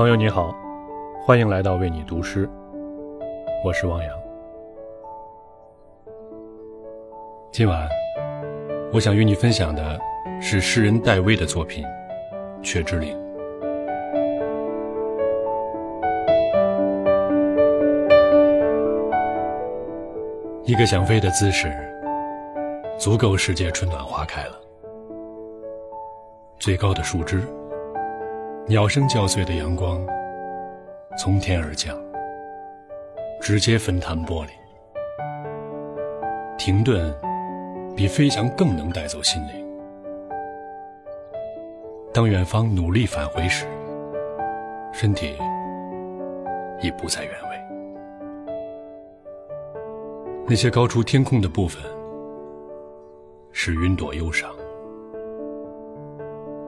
朋友你好，欢迎来到为你读诗，我是汪洋。今晚，我想与你分享的是诗人戴威的作品《雀之岭》。一个想飞的姿势，足够世界春暖花开了。最高的树枝，鸟声叫碎的阳光，从天而降，直接分弹玻璃。停顿，比飞翔更能带走心灵。当远方努力返回时，身体已不在原位。那些高出天空的部分，是云朵忧伤，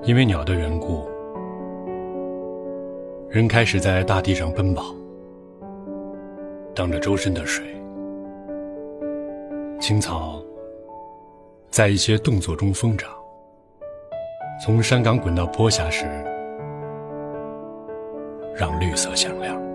因为鸟的缘故，人开始在大地上奔跑，荡着周身的水，青草在一些动作中疯长，从山岗滚到坡下时，让绿色响亮。